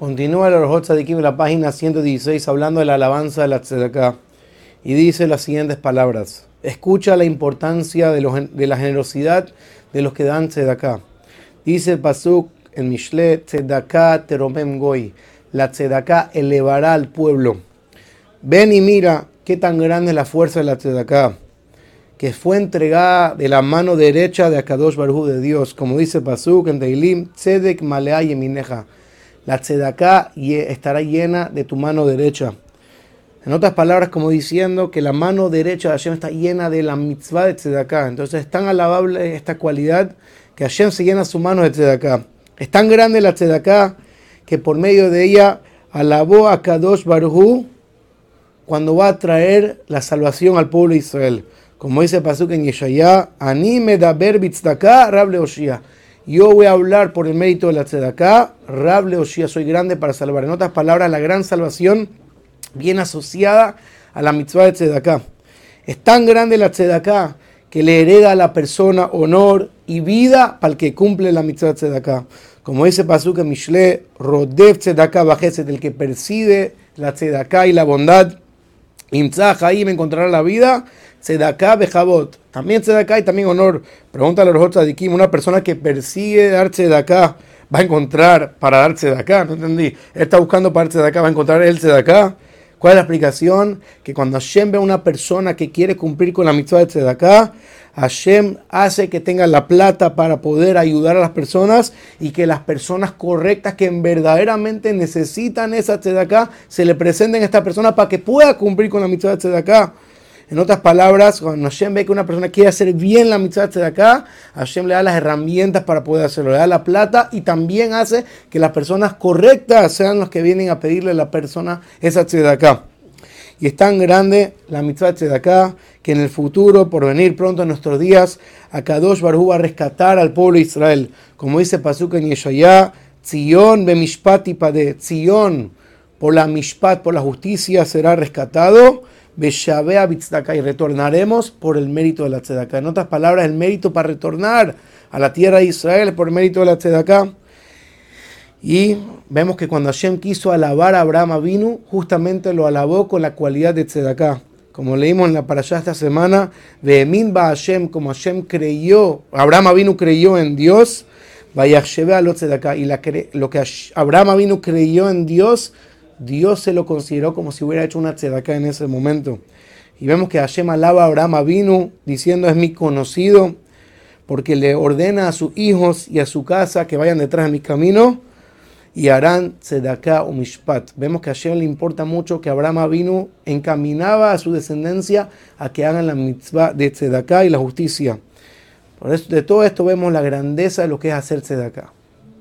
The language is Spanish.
Continúa el Orjot Tzadikim en la página 116 hablando de la alabanza de la Tzedakah y dice las siguientes palabras. Escucha la importancia de, la generosidad de los que dan Tzedakah. Dice el Pasuk en Mishle, Tzedakah teromem goy. La Tzedakah elevará al pueblo. Ven y mira qué tan grande es la fuerza de la Tzedakah, que fue entregada de la mano derecha de Akadosh Baruj Hu de Dios, como dice el Pasuk en Teilim, Tzedek malea yemineja. La Tzedakah ye- estará llena de tu mano derecha. En otras palabras, como diciendo que la mano derecha de Hashem está llena de la mitzvah de Tzedakah. Entonces es tan alabable esta cualidad que Hashem se llena su mano de Tzedakah. Es tan grande la Tzedakah que por medio de ella alabó a Kadosh Baruj cuando va a traer la salvación al pueblo de Israel. Como dice Pasuk en Yeshaya, Ani medaber bitzdaka Rab Leoshia. Yo voy a hablar por el mérito de la tzedakah, Rab Leoshia, soy grande para salvar. En otras palabras, la gran salvación viene asociada a la mitzvah de tzedakah. Es tan grande la tzedakah que le hereda a la persona honor y vida para el que cumple la mitzvah de tzedakah. Como dice Pasuk en Mishle, Rodev tzedakah bajeset, el que percibe la tzedakah y la bondad, Imtzah ahí me encontrará la vida, Tzedaká Bejabot. También Tzedaká y también honor. Pregúntale a los Tzadikim, una persona que persigue dar Tzedaká va a encontrar para dar Tzedaká. No entendí. Está buscando para dar Tzedaká, va a encontrar el Tzedaká. ¿Cuál es la explicación? Que cuando Hashem ve a una persona que quiere cumplir con la mitzvah de Tzedaká, Hashem hace que tenga la plata para poder ayudar a las personas y que las personas correctas que verdaderamente necesitan esa tzedakah se le presenten a esta persona para que pueda cumplir con la mitzvah de tzedakah. En otras palabras, cuando Hashem ve que una persona quiere hacer bien la mitzvah de tzedakah, Hashem le da las herramientas para poder hacerlo, le da la plata y también hace que las personas correctas sean los que vienen a pedirle a la persona esa tzedakah. Y es tan grande la mitzvah de Tzedakah que en el futuro, por venir pronto en nuestros días, Akadosh Baruj Hu va a rescatar al pueblo de Israel. Como dice Pasuk en Yeshaya, Tzion be mishpat de por la mishpat, por la justicia, será rescatado. Beshavea bitzdaka, y retornaremos por el mérito de la tzedakah. En otras palabras, el mérito para retornar a la tierra de Israel por el mérito de la tzedakah. Y vemos que cuando Hashem quiso alabar a Abraham Avinu, justamente lo alabó con la cualidad de Tzedakah. Como leímos en la parashá esta semana, Vehemin ba Hashem, como Hashem creyó, Abraham Avinu creyó en Dios, Vayachsheve alot Tzedakah. Y lo que Abraham Avinu creyó en Dios, Dios se lo consideró como si hubiera hecho una Tzedakah en ese momento. Y vemos que Hashem alaba a Abraham Avinu, diciendo, es mi conocido, porque le ordena a sus hijos y a su casa que vayan detrás de mi camino y harán tzedakah o mishpat. Vemos que a Hashem le importa mucho que Abraham vino encaminaba a su descendencia a que hagan la mitzvah de tzedakah y la justicia. Por eso, de todo esto vemos la grandeza de lo que es hacer tzedakah.